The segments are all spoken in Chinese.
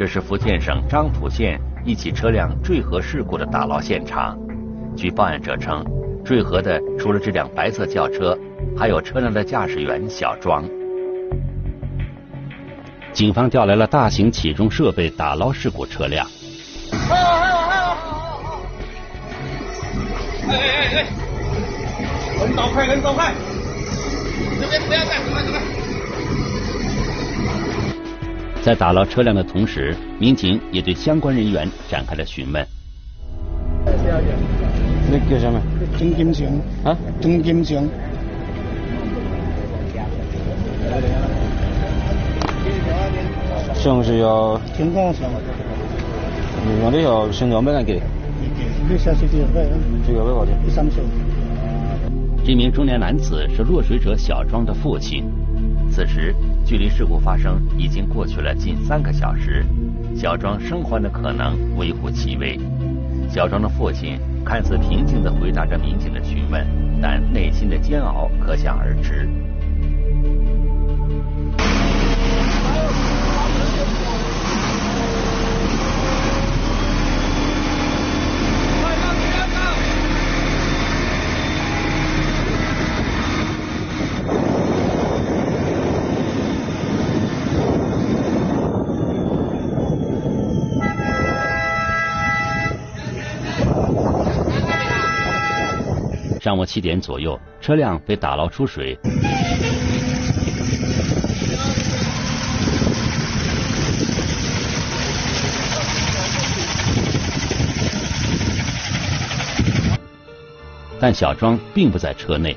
这是福建省漳浦县一起车辆坠河事故的打捞现场。据报案者称，坠河的除了这辆白色轿车，还有车辆的驾驶员小庄。警方调来了大型起重设备打捞事故车辆。还有还有还有！哎哎哎！人走快，人走快！这边不要干什么这个。在打捞车辆的同时，民警也对相关人员展开了询问。那叫什么？钟金祥啊，钟金祥。上是要。情况上。用的要身上没人给。你下去就会。这个多少钱？一三千。这名中年男子是落水者小庄的父亲。此时，距离事故发生已经过去了近三个小时，小庄生还的可能微乎其微。小庄的父亲看似平静地回答着民警的询问，但内心的煎熬可想而知。七点左右，车辆被打捞出水，但小庄并不在车内。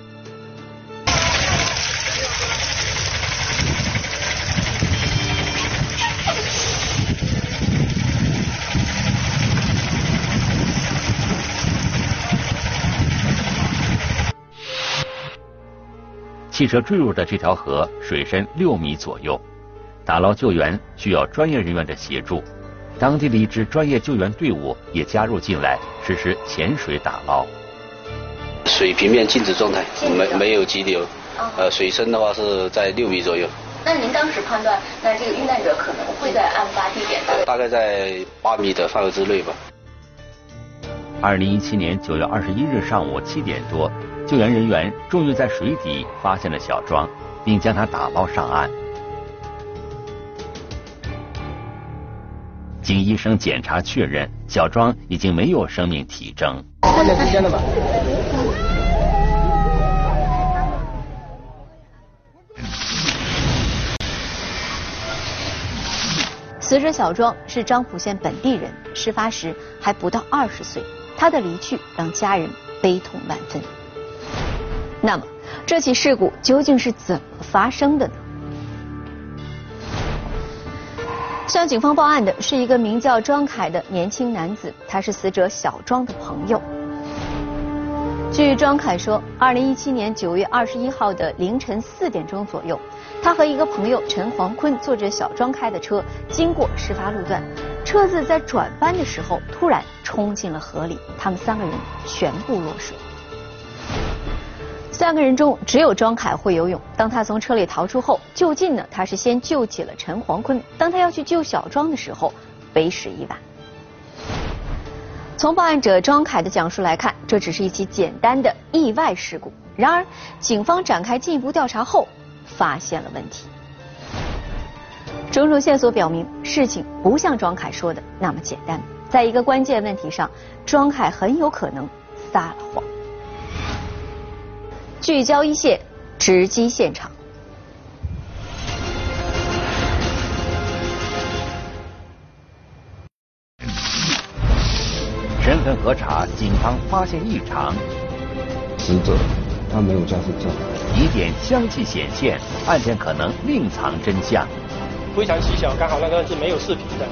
汽车坠入的这条河水深六米左右，打捞救援需要专业人员的协助。当地的一支专业救援队伍也加入进来实施潜水打捞。水平面静止状态，没没有急流，呃，水深的话是在六米左右。那您当时判断，那这个遇难者可能会在案发地点？大概在八米的范围之内吧。二零一七年九月二十一日上午七点多。救援人员终于在水底发现了小庄，并将他打捞上岸。经医生检查确认，小庄已经没有生命体征。看见时间了吧？死者小庄是漳浦县本地人，事发时还不到二十岁。他的离去让家人悲痛万分。那么，这起事故究竟是怎么发生的呢？向警方报案的是一个名叫庄凯的年轻男子，他是死者小庄的朋友。据庄凯说，二零一七年九月二十一号的凌晨四点钟左右，他和一个朋友陈黄坤坐着小庄开的车经过事发路段，车子在转弯的时候突然冲进了河里，他们三个人全部落水。三个人中只有庄凯会游泳。当他从车里逃出后，就近呢，他是先救起了陈黄坤。当他要去救小庄的时候，为时已晚。从报案者庄凯的讲述来看，这只是一起简单的意外事故。然而，警方展开进一步调查后，发现了问题。种种线索表明，事情不像庄凯说的那么简单。在一个关键问题上，庄凯很有可能撒了谎。聚焦一线，直击现场。身份核查，警方发现异常。死者他没有驾驶证。疑点相继显现，案件可能另藏真相。非常蹊跷，刚好那个是没有视频的。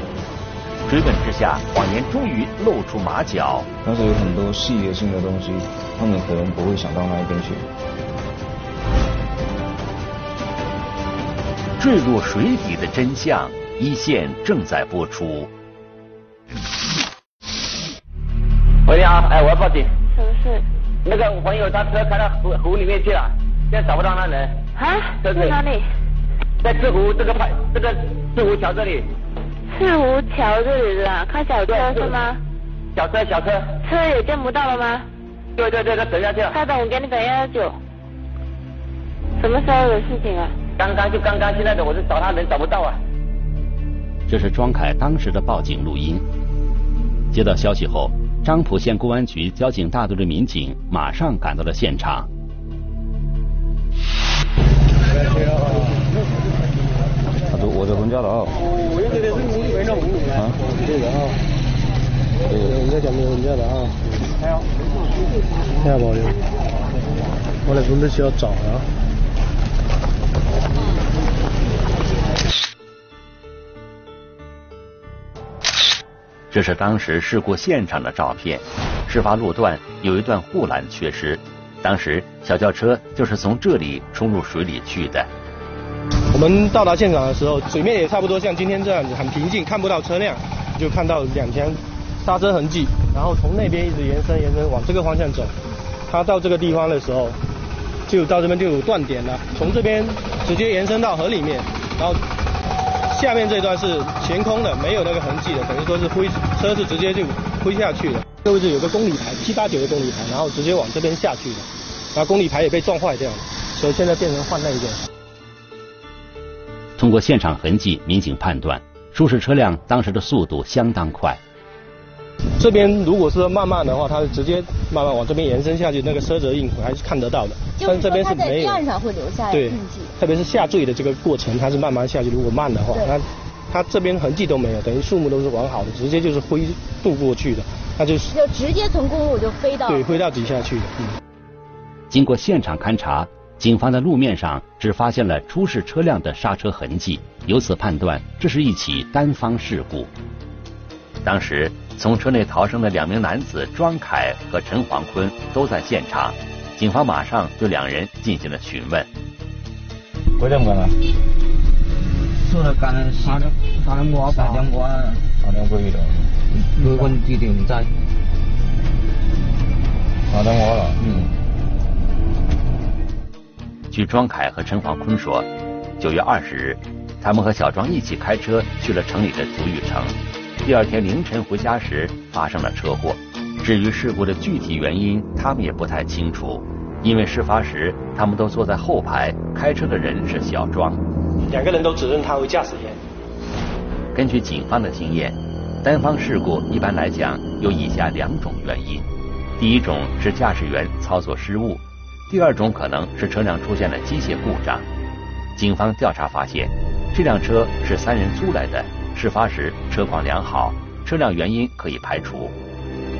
追问之下，谎言终于露出马脚。但是有很多细节性的东西，他们可能不会想到那一边去。坠入水底的真相，一线正在播出。喂，你好，哎，我要报警。什么事？那个我朋友他车开到湖湖里面去了，现在找不到那人。啊？在哪里？在志湖这个派，这个志湖桥这里。四湖桥这里的，开小车是吗？小车小车。车也见不到了吗？对对对，他等下去了。他等我给你等一下酒。什么时候的事情啊？刚刚就刚刚，现在的我是找他人找不到啊。这是庄凯当时的报警录音。接到消息后，漳浦县公安局交警大队的民警马上赶到了现场。他我在回家了啊。我现在是五回了五啊，这个啊。对，人家讲没有回家的啊。还有，还有保留。我来准备需要找啊。这是当时事故现场的照片，事发路段有一段护栏缺失，当时小轿车就是从这里冲入水里去的。我们到达现场的时候，水面也差不多像今天这样子很平静，看不到车辆，就看到两条刹车痕迹，然后从那边一直延伸延伸往这个方向走。他到这个地方的时候，就到这边就有断点了，从这边直接延伸到河里面，然后。下面这段是悬空的，没有那个痕迹的，等于说是挥车是直接就挥下去的。这位置有个公里牌，七八九的公里牌，然后直接往这边下去的，然后公里牌也被撞坏掉了，所以现在变成换那一个。通过现场痕迹，民警判断，出事车辆当时的速度相当快。这边如果是慢慢的话，它是直接慢慢往这边延伸下去，那个车辙印还是看得到的。但是这边是没有。岸上会留下印记。特别是下坠的这个过程，它是慢慢下去。如果慢的话，它它这边痕迹都没有，等于树木都是完好的，直接就是飞渡过去的，那就是就直接从公路就飞到对飞到底下去的。嗯。经过现场勘查，警方在路面上只发现了出事车辆的刹车痕迹，由此判断这是一起单方事故。当时。从车内逃生的两名男子庄凯和陈黄坤都在现场，警方马上对两人进行了询问。几点干啊？出来干三点三点过，三点半，三点几的。六分几点在？三点半了。嗯。据庄凯和陈黄坤说，九月二十日，他们和小庄一起开车去了城里的足浴城。第二天凌晨回家时发生了车祸，至于事故的具体原因，他们也不太清楚，因为事发时他们都坐在后排，开车的人是小庄。两个人都指认他为驾驶员。根据警方的经验，单方事故一般来讲有以下两种原因：第一种是驾驶员操作失误，第二种可能是车辆出现了机械故障。警方调查发现，这辆车是三人租来的。事发时车况良好，车辆原因可以排除。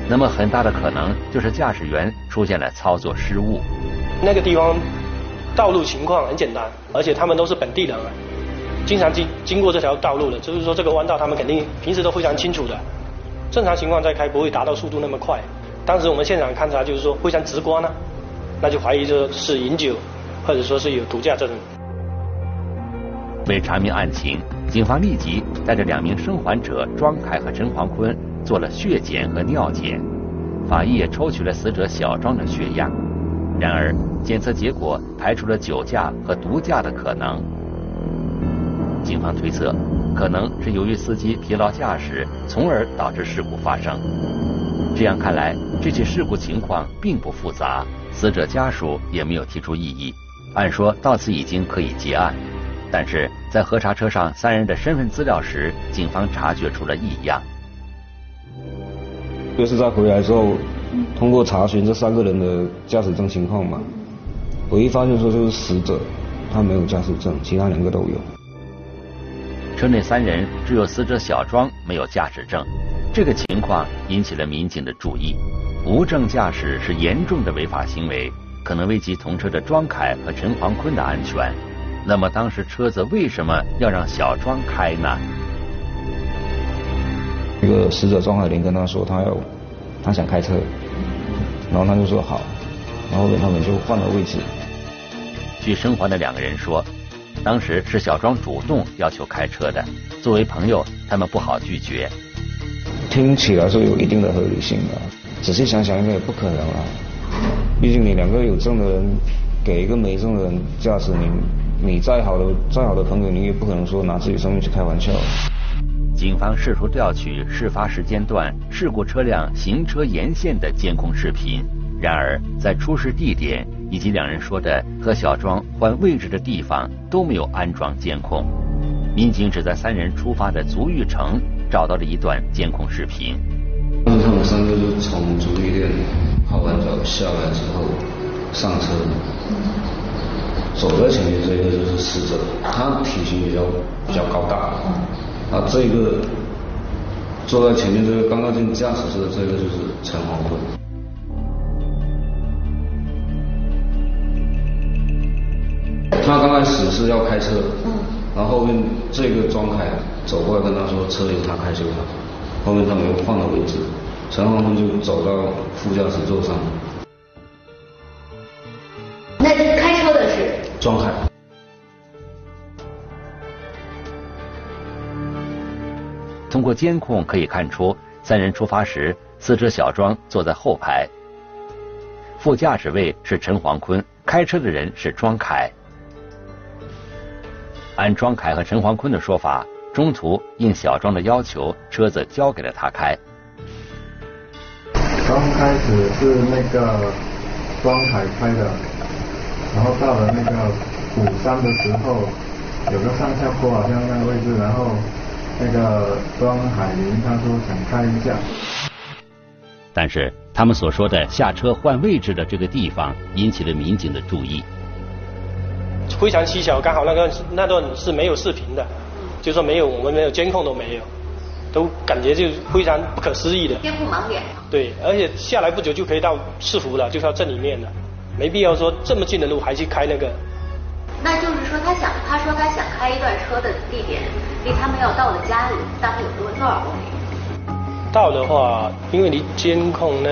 那么很大的可能就是驾驶员出现了操作失误。那个地方道路情况很简单，而且他们都是本地人，经常经经过这条道路的，就是说这个弯道他们肯定平时都非常清楚的。正常情况在开不会达到速度那么快。当时我们现场勘查就是说非常直观呢，那就怀疑这是饮酒或者说是有毒驾这种。为查明案情。警方立即带着两名生还者庄凯和陈黄坤做了血检和尿检，法医也抽取了死者小庄的血样，然而检测结果排除了酒驾和毒驾的可能。警方推测，可能是由于司机疲劳驾驶，从而导致事故发生。这样看来，这起事故情况并不复杂，死者家属也没有提出异议，按说到此已经可以结案。但是在核查车上三人的身份资料时，警方察觉出了异样。就是在回来之后，通过查询这三个人的驾驶证情况嘛，唯一发现说就是死者他没有驾驶证，其他两个都有。车内三人只有死者小庄没有驾驶证，这个情况引起了民警的注意。无证驾驶是严重的违法行为，可能危及同车的庄凯和陈黄坤的安全。那么当时车子为什么要让小庄开呢？这个死者庄海林跟他说他要，他想开车，然后他就说好，然后他们就换了位置。据生还的两个人说，当时是小庄主动要求开车的，作为朋友，他们不好拒绝。听起来是有一定的合理性的，仔细想想应该也不可能啊，毕竟你两个有证的人给一个没证的人驾驶，你。你再好的再好的朋友，你也不可能说拿自己生命去开玩笑。警方试图调取事发时间段事故车辆行车沿线的监控视频，然而在出事地点以及两人说的和小庄换位置的地方都没有安装监控。民警只在三人出发的足浴城找到了一段监控视频。当时他们三个就从足浴店泡完澡下来之后上车，走在前面这个就是死者，他体型比较比较高大，啊，这个坐在前面这个刚刚进驾驶室的这个就是陈黄坤。他刚开始是要开车，然后后面这个庄凯走过来跟他说车由他开就好。后面他们又换了位置，陈黄坤就走到副驾驶座上。那开车的是？庄凯。通过监控可以看出，三人出发时，死者小庄坐在后排，副驾驶位是陈黄坤，开车的人是庄凯。按庄凯和陈黄坤的说法。中途应小庄的要求，车子交给了他开。刚开始是那个庄凯开的，然后到了那个鼓山的时候，有个上下坡好像那个位置，然后那个庄海林他说想看一下。但是他们所说的下车换位置的这个地方，引起了民警的注意。非常蹊跷，刚好那个那段是没有视频的。就说没有，我们没有监控都没有，都感觉就非常不可思议的。监控盲点。对，而且下来不久就可以到市府了，就到镇里面了，没必要说这么近的路还去开那个。那就是说，他想，他说他想开一段车的地点，离他们要到的家里大概有多多少公里？到的话，因为离监控那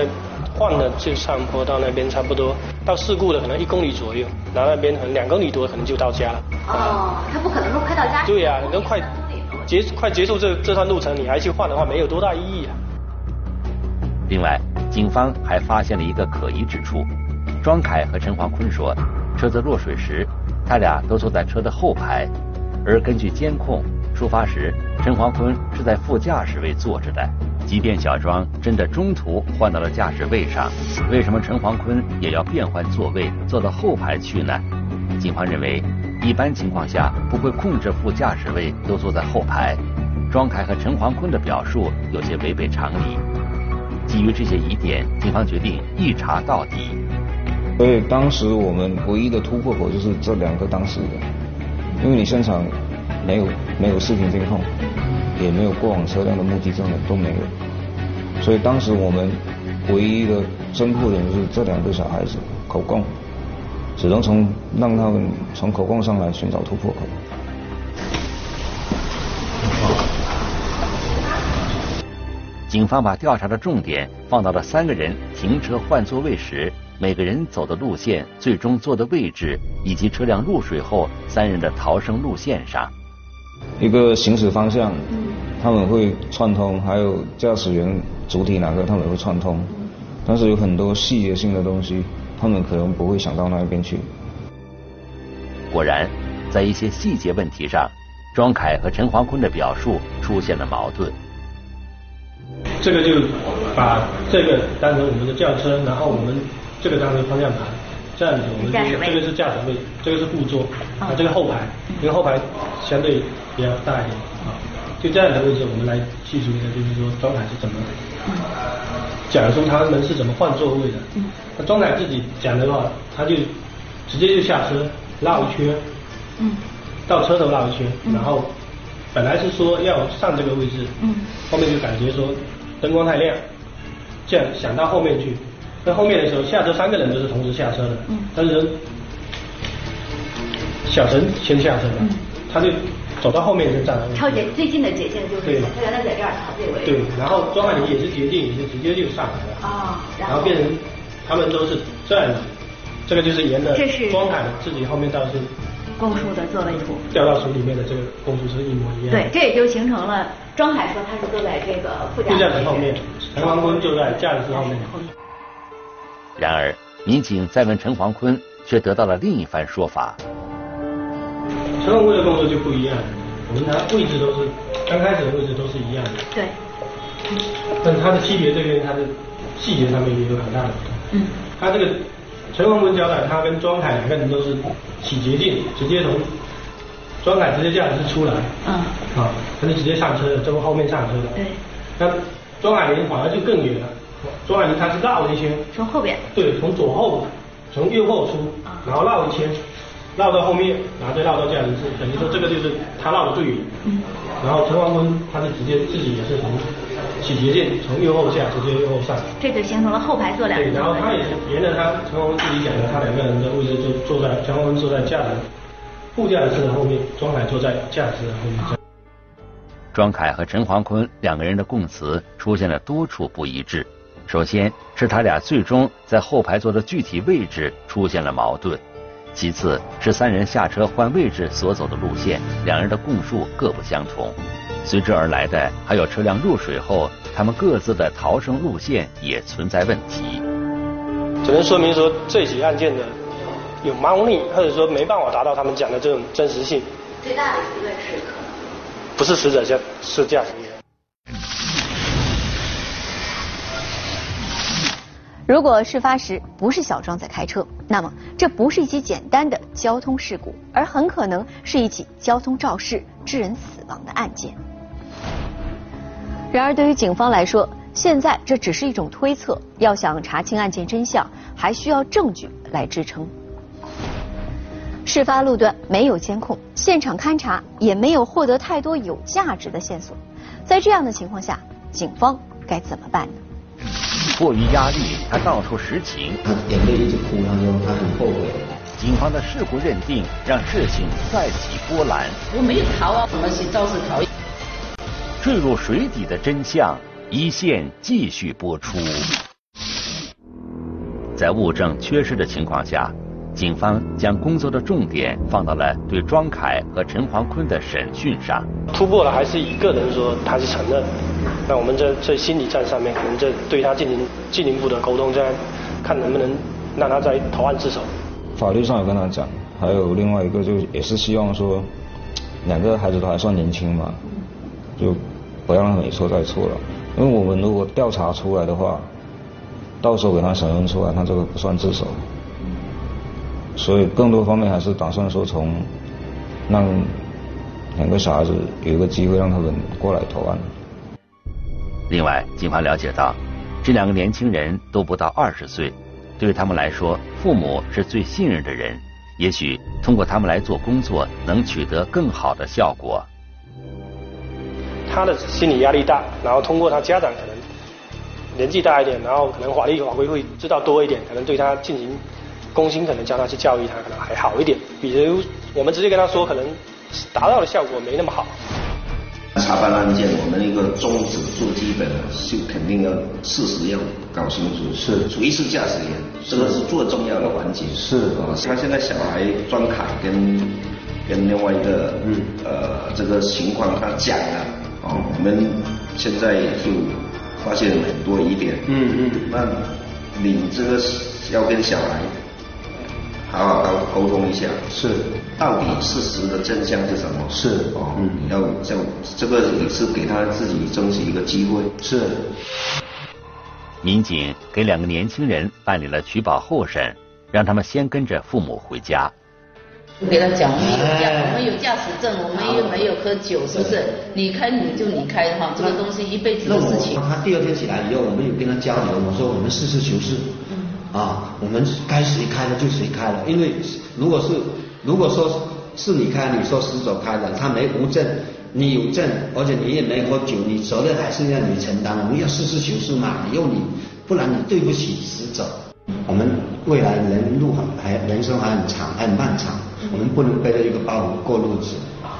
换了就上坡到那边差不多，到事故的可能一公里左右，然后那边可能两公里多，可能就到家了。哦，他不可能说快到家。对呀，你都快结快结束这这段路程，你还去换的话，没有多大意义啊。另外，警方还发现了一个可疑之处：庄凯和陈华坤说，车子落水时，他俩都坐在车的后排，而根据监控，出发时陈华坤是在副驾驶位坐着的。即便小庄真的中途换到了驾驶位上，为什么陈黄坤也要变换座位坐到后排去呢？警方认为。一般情况下不会控制副驾驶位都坐在后排，庄凯和陈黄坤的表述有些违背常理。基于这些疑点，警方决定一查到底。所以当时我们唯一的突破口就是这两个当事人，因为你现场没有没有视频监控，也没有过往车辆的目击证人，都没有，所以当时我们唯一的侦破点就是这两个小孩子口供。只能从让他们从口供上来寻找突破口。警方把调查的重点放到了三个人停车换座位时，每个人走的路线、最终坐的位置，以及车辆入水后三人的逃生路线上。一个行驶方向，他们会串通；还有驾驶员主体哪个，他们会串通。但是有很多细节性的东西。他们可能不会想到那一边去。果然，在一些细节问题上，庄凯和陈华坤的表述出现了矛盾。这个就把这个当成我们的轿车，然后我们这个当成方向盘，这样子我们这个是驾驶位，这个是副座，啊，这个后排，因为后排相对比较大一点啊，就这样的位置我们来记住一下，就是说庄凯是怎么。假如说他们是怎么换座位的。那庄凯自己讲的话，他就直接就下车绕一圈，到车头绕一圈，然后本来是说要上这个位置，后面就感觉说灯光太亮，这样想到后面去。那后面的时候下车三个人都是同时下车的，但是小陈先下车的，他就。走到后面就站了。超捷最近的捷径就是他原来在这儿，他这位。对，然后庄海林也是捷径，也是直接就上来了。啊。然后变成他们都是这样子，这个就是沿着庄海自己后面倒是。公叔的座位图。掉到水里面的这个公叔是一模一样。对，这也就形成了庄海说他是坐在这个副驾驶后面，陈黄坤就在驾驶室后面。然而，民警再问陈黄坤，却得到了另一番说法。陈黄坤的动作就不一样，我们拿位置都是刚开始的位置都是一样的。对。但它的区别这边它的细节上面也有很大的不同。嗯。它这个陈黄坤交代，他跟庄凯两个人都是起捷径，直接从庄凯直接驾驶室出来。嗯。啊，他就直接上车了，从后面上车的。对。那庄海林反而就更远了，庄海林他是绕了一圈。从后边。对，从左后，从右后出，然后绕一圈。绕到后面，然后再绕到驾驶室，等于说这个就是他绕的最远。嗯。然后陈黄坤他是直接自己也是从起捷键从右后下直接右后上。这就形成了后排坐两个人。对，然后他也是沿着他陈黄坤自己讲的，他两个人的位置就坐在陈黄坤坐在驾驶副驾驶室的后面，庄凯坐在驾驶室的后面。庄凯和陈黄坤两个人的供词出现了多处不一致。首先是他俩最终在后排座的具体位置出现了矛盾。其次是三人下车换位置所走的路线，两人的供述各不相同。随之而来的还有车辆入水后，他们各自的逃生路线也存在问题。只能说明说这起案件的有猫腻，或者说没办法达到他们讲的这种真实性。最大的疑问是可能不是死者驾是驾驶员。如果事发时不是小庄在开车，那么这不是一起简单的交通事故，而很可能是一起交通肇事致人死亡的案件。然而，对于警方来说，现在这只是一种推测，要想查清案件真相，还需要证据来支撑。事发路段没有监控，现场勘查也没有获得太多有价值的线索，在这样的情况下，警方该怎么办呢？迫于压力，他道出实情。他眼泪一直哭，他说他很后悔。警方的事故认定让事情再起波澜。我没有逃啊，怎么去肇事逃逸？坠入水底的真相，一线继续播出。在物证缺失的情况下，警方将工作的重点放到了对庄凯和陈黄坤的审讯上。突破了，还是一个人说他是承认。那我们在在心理战上面，可能在对他进行进一步的沟通，这样看能不能让他在投案自首。法律上有跟他讲，还有另外一个就也是希望说，两个孩子都还算年轻嘛，就不要让他一错再错了。因为我们如果调查出来的话，到时候给他审问出来，他这个不算自首。所以更多方面还是打算说从让两个小孩子有一个机会让他们过来投案。另外，警方了解到，这两个年轻人都不到二十岁，对他们来说，父母是最信任的人，也许通过他们来做工作，能取得更好的效果。他的心理压力大，然后通过他家长可能年纪大一点，然后可能法律法规会知道多一点，可能对他进行公心，可能叫他去教育他，可能还好一点。比如我们直接跟他说，可能达到的效果没那么好。查办案件，我们一个宗旨做基本，的是肯定要事实要搞清楚。是，谁是驾驶员，这个是最重要的环节。是啊，他现在小孩装卡跟跟另外一个嗯呃这个情况他讲了，哦，我们现在就发现很多疑点。嗯嗯。那你这个要跟小孩。好好沟沟通一下，是，到底事实的真相是什么？是，哦，嗯，要这这个也是给他自己争取一个机会。是。民警给两个年轻人办理了取保候审，让他们先跟着父母回家。我给他讲，我们有驾，我们有驾驶证，我们又没有喝酒，是不是？你开你就你开哈，这个东西一辈子的事情。他第二天起来以后，我们有跟他交流，我说我们实事求是。啊，我们该谁开的就谁开了，因为如果是如果说是你开，你说死者开的，他没无证，你有证，而且你也没喝酒，你责任还是要你承担。我们要实事求是嘛，你用你，不然你对不起死者。我们未来人路还人生还很长，还很漫长，我们不能背着一个包袱过日子。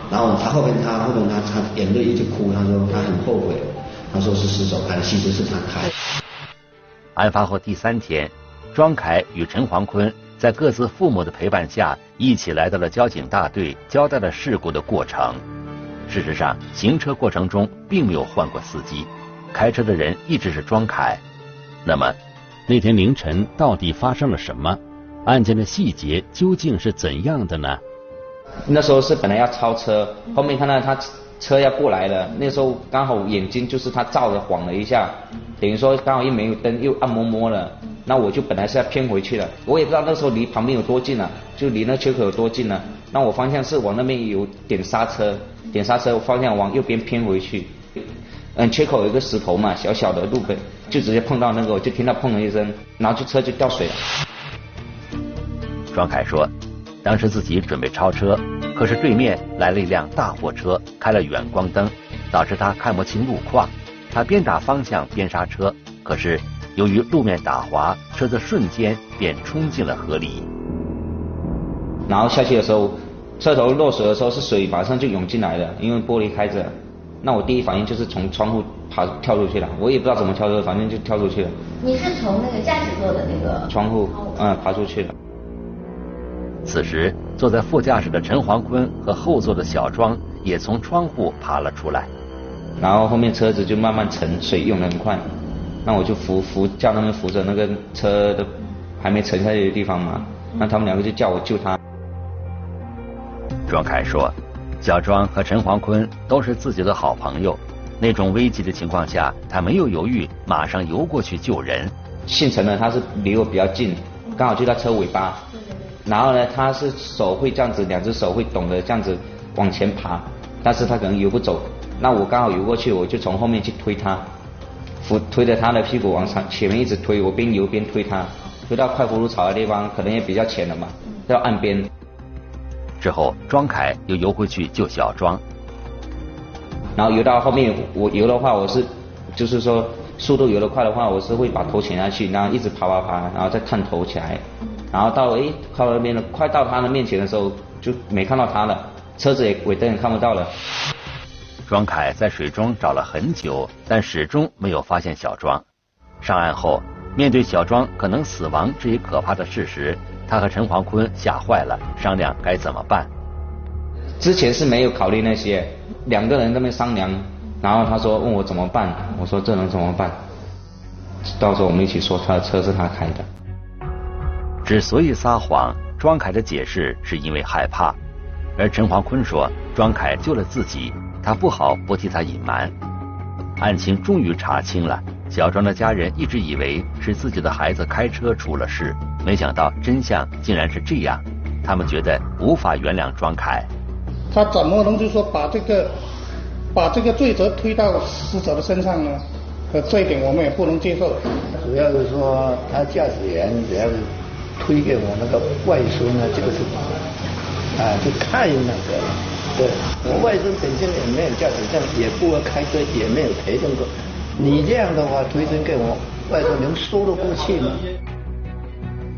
然后他后面他后面他他眼泪一直哭，他说他很后悔，他说是死者开的，其实是他开。案发后第三天。庄凯与陈黄坤在各自父母的陪伴下，一起来到了交警大队，交代了事故的过程。事实上，行车过程中并没有换过司机，开车的人一直是庄凯。那么，那天凌晨到底发生了什么？案件的细节究竟是怎样的呢？那时候是本来要超车，后面看到他车要过来了，那时候刚好眼睛就是他照着晃了一下，等于说刚好又没有灯，又暗摸摸了。那我就本来是要偏回去了，我也不知道那时候离旁边有多近了，就离那缺口有多近了。那我方向是往那边有点刹车，点刹车方向往右边偏回去。嗯，缺口有一个石头嘛，小小的路本，就直接碰到那个，我就听到砰的一声，然后就车就掉水了。庄凯说，当时自己准备超车，可是对面来了一辆大货车，开了远光灯，导致他看不清路况。他边打方向边刹车，可是由于路面打滑，车子瞬间便冲进了河里。然后下去的时候，车头落水的时候是水马上就涌进来了，因为玻璃开着。那我第一反应就是从窗户爬跳出去了，我也不知道怎么跳的，反正就跳出去了。你是从那个驾驶座的那个窗户嗯爬出去了。此时坐在副驾驶的陈黄坤和后座的小庄也从窗户爬了出来，然后后面车子就慢慢沉，水涌得很快，那我就扶扶叫他们扶着那个车的还没沉下去的地方嘛，那他们两个就叫我救他。庄凯说。小庄和陈黄坤都是自己的好朋友，那种危急的情况下，他没有犹豫，马上游过去救人。姓陈的他是离我比较近，刚好就在车尾巴，然后呢，他是手会这样子，两只手会懂得这样子往前爬，但是他可能游不走，那我刚好游过去，我就从后面去推他，扶推着他的屁股往上前面一直推，我边游边推他，推到快葫芦草的地方，可能也比较浅了嘛，到岸边。之后，庄凯又游回去救小庄，然后游到后面，我游的话，我是就是说速度游得快的话，我是会把头潜下去，然后一直爬爬爬，然后再探头起来，然后到哎靠那边了，快到他的面前的时候，就没看到他了，车子也尾灯也看不到了。庄凯在水中找了很久，但始终没有发现小庄。上岸后，面对小庄可能死亡这一可怕的事实。他和陈黄坤吓坏了，商量该怎么办。之前是没有考虑那些，两个人在那商量，然后他说问我怎么办，我说这能怎么办？到时候我们一起说他的车是他开的。之所以撒谎，庄凯的解释是因为害怕，而陈黄坤说庄凯救了自己，他不好不替他隐瞒。案情终于查清了，小庄的家人一直以为是自己的孩子开车出了事。没想到真相竟然是这样，他们觉得无法原谅庄凯。他怎么能就说把这个把这个罪责推到死者的身上呢？呃，这一点我们也不能接受。主要是说他驾驶员主要是推给我那个外孙呢，这个是啊，就太那个了。对，我外孙本身也没有驾驶证，也不会开车，也没有陪同过。你这样的话推荐给我外孙，能说得过去吗？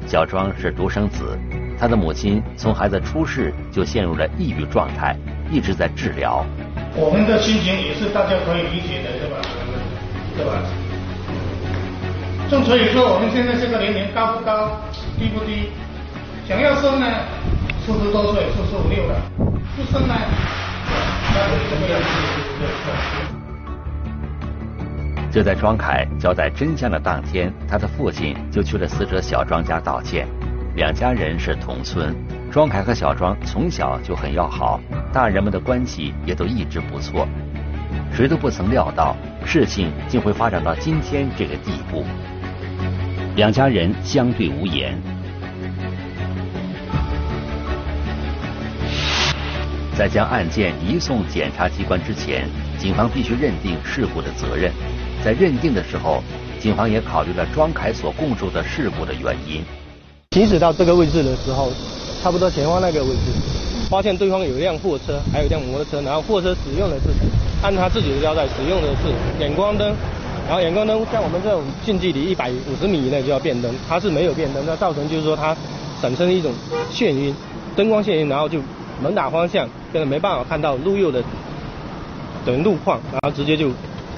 小庄是独生子，他的母亲从孩子出世就陷入了抑郁状态，一直在治疗。我们的心情也是大家可以理解的，对吧？对吧？正所以说，我们现在这个年龄高不高，低不低？想要生呢，四十多岁，四十五六了；不生呢，那怎么样？就在庄凯交代真相的当天，他的父亲就去了死者小庄家道歉。两家人是同村，庄凯和小庄从小就很要好，大人们的关系也都一直不错。谁都不曾料到事情竟会发展到今天这个地步。两家人相对无言。在将案件移送检察机关之前，警方必须认定事故的责任。在认定的时候，警方也考虑了庄凯所供述的事故的原因。行驶到这个位置的时候，差不多前方那个位置，发现对方有一辆货车，还有一辆摩托车，然后货车使用的是按他自己的交代使用的是远光灯，然后远光灯像我们这种近距离一百五十米以内就要变灯，它是没有变灯，那造成就是说它产生一种眩晕，灯光眩晕，然后就猛打方向，根本没办法看到路右的等路况，然后直接就。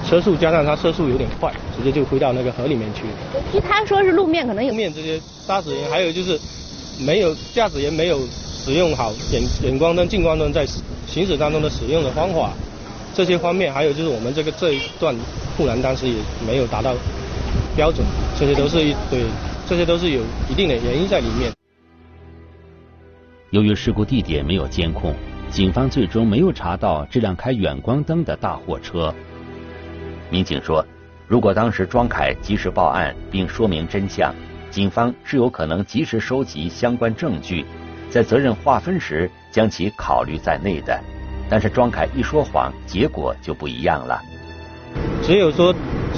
车速加上它车速有点快，直接就飞到那个河里面去。据他说是路面可能有。路面这些驾驶员，还有就是没有驾驶员没有使用好远远光灯、近光灯在行驶当中的使用的方法，这些方面，还有就是我们这个这一段护栏当时也没有达到标准，这些都是一对，这些都是有一定的原因在里面。由于事故地点没有监控，警方最终没有查到这辆开远光灯的大货车。民警说，如果当时庄凯及时报案并说明真相，警方是有可能及时收集相关证据，在责任划分时将其考虑在内的。但是庄凯一说谎，结果就不一样了。只有说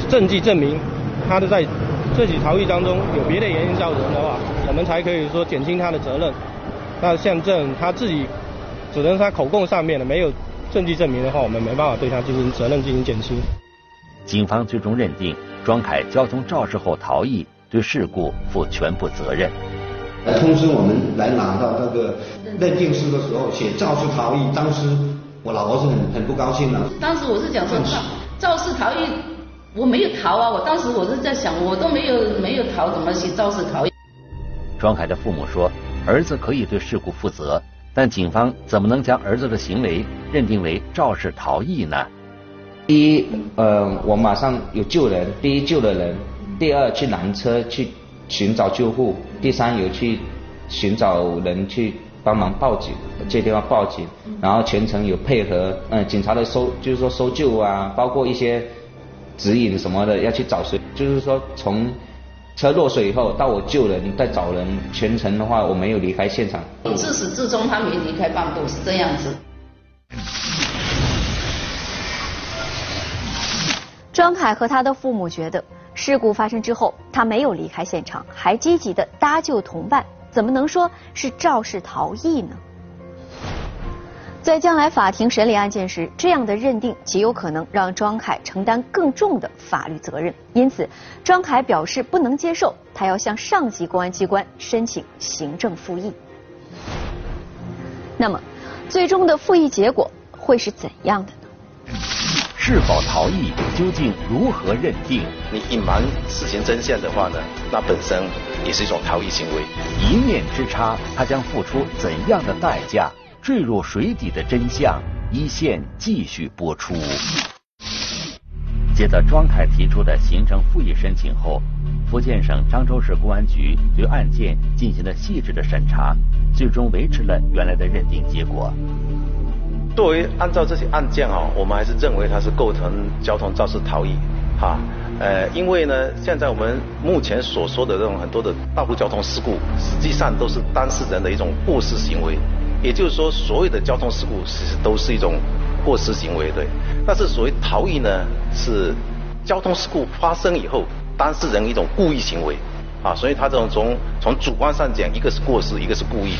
证据证明他的在这起逃逸当中有别的原因造成的话，我们才可以说减轻他的责任。那像这他自己只能他口供上面的没有证据证明的话，我们没办法对他进行责任进行减轻。警方最终认定庄凯交通肇事后逃逸，对事故负全部责任。来通知我们来拿到那个认定书的时候写肇事逃逸，当时我老婆是很很不高兴的。当时我是讲说肇事逃逸，我没有逃啊！我当时我是在想，我都没有没有逃，怎么写肇事逃逸？庄凯的父母说，儿子可以对事故负责，但警方怎么能将儿子的行为认定为肇事逃逸呢？第一，呃，我马上有救人，第一救了人，第二去拦车去寻找救护，第三有去寻找人去帮忙报警，这地方报警，然后全程有配合，嗯，警察的搜就是说搜救啊，包括一些指引什么的要去找谁，就是说从车落水以后到我救人再找人，全程的话我没有离开现场。自始至终他没离开半步，是这样子。庄凯和他的父母觉得，事故发生之后，他没有离开现场，还积极的搭救同伴，怎么能说是肇事逃逸呢？在将来法庭审理案件时，这样的认定极有可能让庄凯承担更重的法律责任。因此，庄凯表示不能接受，他要向上级公安机关申请行政复议。那么，最终的复议结果会是怎样的呢？是否逃逸，究竟如何认定？你隐瞒事情真相的话呢，那本身也是一种逃逸行为。一念之差，他将付出怎样的代价？坠入水底的真相，一线继续播出。接到庄凯提出的行政复议申请后，福建省漳州市公安局对案件进行了细致的审查，最终维持了原来的认定结果。作为按照这些案件哈，我们还是认为它是构成交通肇事逃逸，哈，呃，因为呢，现在我们目前所说的这种很多的道路交通事故，实际上都是当事人的一种过失行为，也就是说，所有的交通事故其实都是一种过失行为，对。但是所谓逃逸呢，是交通事故发生以后，当事人一种故意行为，啊，所以他这种从从主观上讲，一个是过失，一个是故意。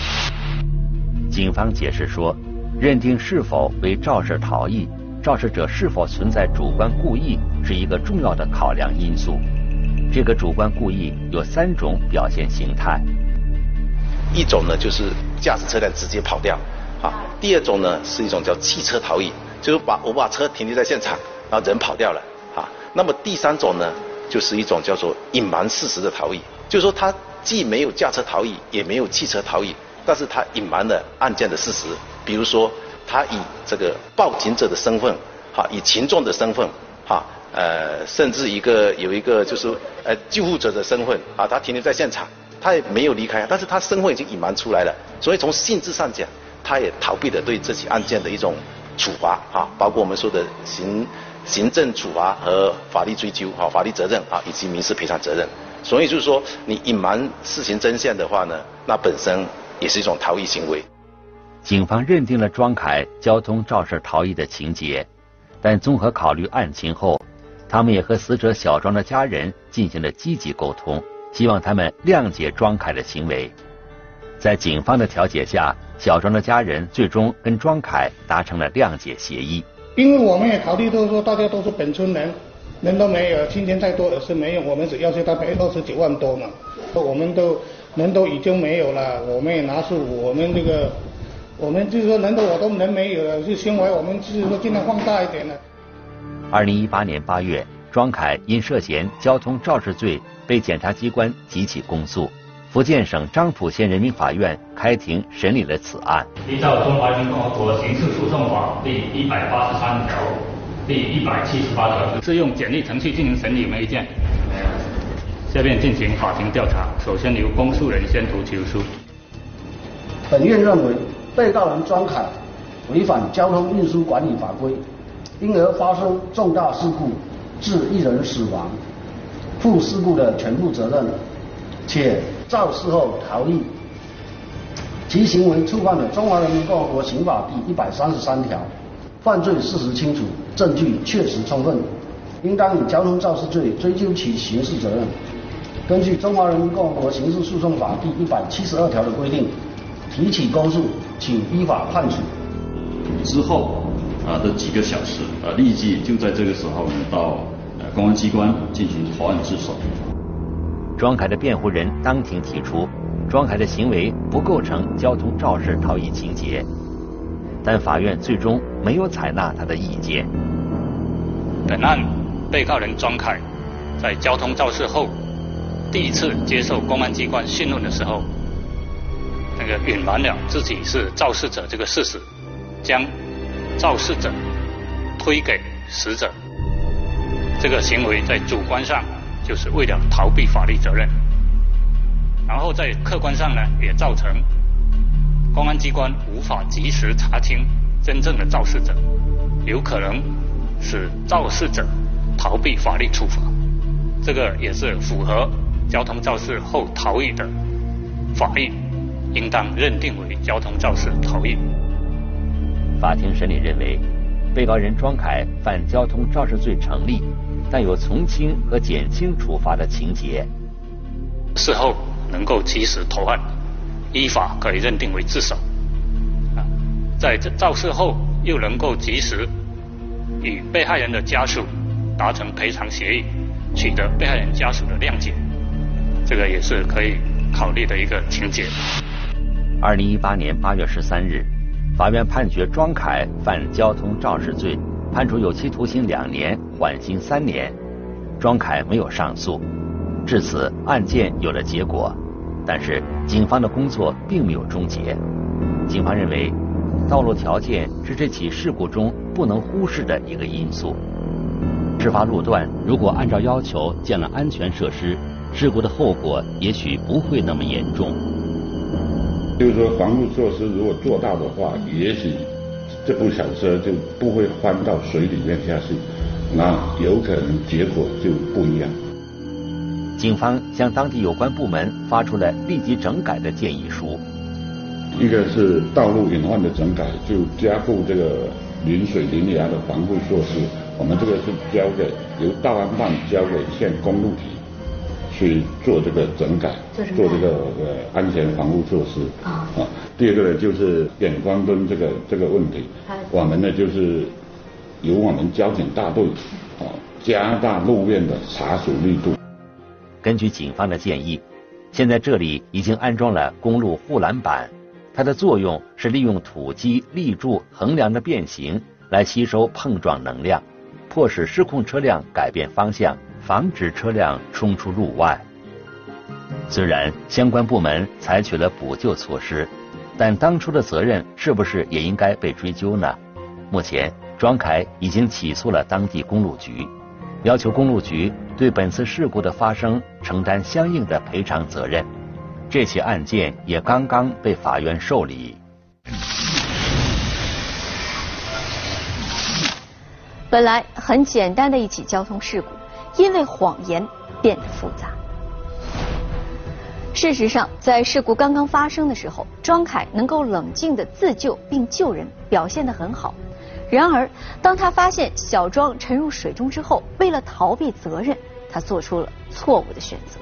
警方解释说。认定是否为肇事逃逸，肇事者是否存在主观故意，是一个重要的考量因素。这个主观故意有三种表现形态：一种呢就是驾驶车辆直接跑掉，啊；第二种呢是一种叫汽车逃逸，就是把我把车停留在现场，然后人跑掉了，啊；那么第三种呢就是一种叫做隐瞒事实的逃逸，就是说他既没有驾车逃逸，也没有汽车逃逸。但是他隐瞒了案件的事实，比如说他以这个报警者的身份，哈，以群众的身份，哈，呃，甚至一个有一个就是呃救护者的身份，啊，他停留在现场，他也没有离开，但是他身份已经隐瞒出来了，所以从性质上讲，他也逃避了对这起案件的一种处罚，哈，包括我们说的行行政处罚和法律追究，哈，法律责任，啊，以及民事赔偿责任，所以就是说你隐瞒事情真相的话呢，那本身。也是一种逃逸行为。警方认定了庄凯交通肇事逃逸的情节，但综合考虑案情后，他们也和死者小庄的家人进行了积极沟通，希望他们谅解庄凯的行为。在警方的调解下，小庄的家人最终跟庄凯达成了谅解协议。因为我们也考虑到说，大家都是本村人，人都没有，今天再多也是没有，我们只要求他赔二十九万多嘛，我们都。人都已经没有了，我们也拿出我们这个，我们就是说人都我都人没有了，就行为我们就是说尽量放大一点了。二零一八年八月，庄凯因涉嫌交通肇事罪被检察机关提起公诉，福建省漳浦县人民法院开庭审理了此案。依照《中华人民共和国刑事诉讼法》第一百八十三条、第一百七十八条，适用简易程序进行审理，有没有意见？没有。下面进行法庭调查。首先由公诉人宣读起诉书。本院认为，被告人庄凯违反交通运输管理法规，因而发生重大事故，致一人死亡，负事故的全部责任，且肇事后逃逸，其行为触犯了《中华人民共和国刑法》第一百三十三条，犯罪事实清楚，证据确实充分，应当以交通肇事罪追究其刑事责任。根据《中华人民共和国刑事诉讼法》第一百七十二条的规定，提起公诉，请依法判处。之后啊的几个小时，啊立即就在这个时候呢到公安机关进行投案自首。庄凯的辩护人当庭提出，庄凯的行为不构成交通肇事逃逸情节，但法院最终没有采纳他的意见。本案被告人庄凯在交通肇事后。第一次接受公安机关讯问的时候，那个隐瞒了自己是肇事者这个事实，将肇事者推给死者，这个行为在主观上就是为了逃避法律责任，然后在客观上呢也造成公安机关无法及时查清真正的肇事者，有可能使肇事者逃避法律处罚，这个也是符合。交通肇事后逃逸的法律，应当认定为交通肇事逃逸。法庭审理认为，被告人庄凯犯交通肇事罪成立，但有从轻和减轻处罚的情节。事后能够及时投案，依法可以认定为自首。啊，在这肇事后又能够及时与被害人的家属达成赔偿协议，取得被害人家属的谅解。这个也是可以考虑的一个情节。二零一八年八月十三日，法院判决庄凯犯交通肇事罪，判处有期徒刑两年，缓刑三年。庄凯没有上诉，至此案件有了结果。但是警方的工作并没有终结。警方认为，道路条件是这起事故中不能忽视的一个因素。事发路段如果按照要求建了安全设施。事故的后果也许不会那么严重。就是说，防护措施如果做到的话，也许这部小车就不会翻到水里面下去，那有可能结果就不一样。警方向当地有关部门发出了立即整改的建议书。一个是道路隐患的整改，就加固这个临水临崖的防护措施。我们这个是交给由道安办交给县公路局。去做这个整改，做这个呃安全防护措施啊。啊，第二个呢就是远光灯这个这个问题，我们呢就是由我们交警大队啊加大路面的查处力度。根据警方的建议，现在这里已经安装了公路护栏板，它的作用是利用土基立柱横梁的变形来吸收碰撞能量，迫使失控车辆改变方向。防止车辆冲出路外。虽然相关部门采取了补救措施，但当初的责任是不是也应该被追究呢？目前，庄凯已经起诉了当地公路局，要求公路局对本次事故的发生承担相应的赔偿责任。这起案件也刚刚被法院受理。本来很简单的一起交通事故。因为谎言变得复杂。事实上，在事故刚刚发生的时候，庄凯能够冷静的自救并救人，表现得很好。然而，当他发现小庄沉入水中之后，为了逃避责任，他做出了错误的选择。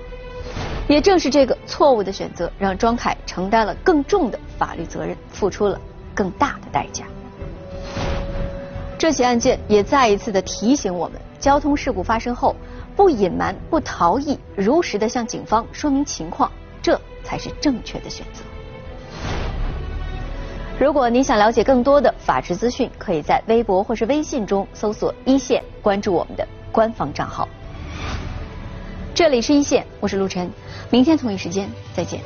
也正是这个错误的选择，让庄凯承担了更重的法律责任，付出了更大的代价。这起案件也再一次的提醒我们。交通事故发生后，不隐瞒、不逃逸，如实的向警方说明情况，这才是正确的选择。如果您想了解更多的法治资讯，可以在微博或是微信中搜索“一线”，关注我们的官方账号。这里是一线，我是陆晨，明天同一时间再见。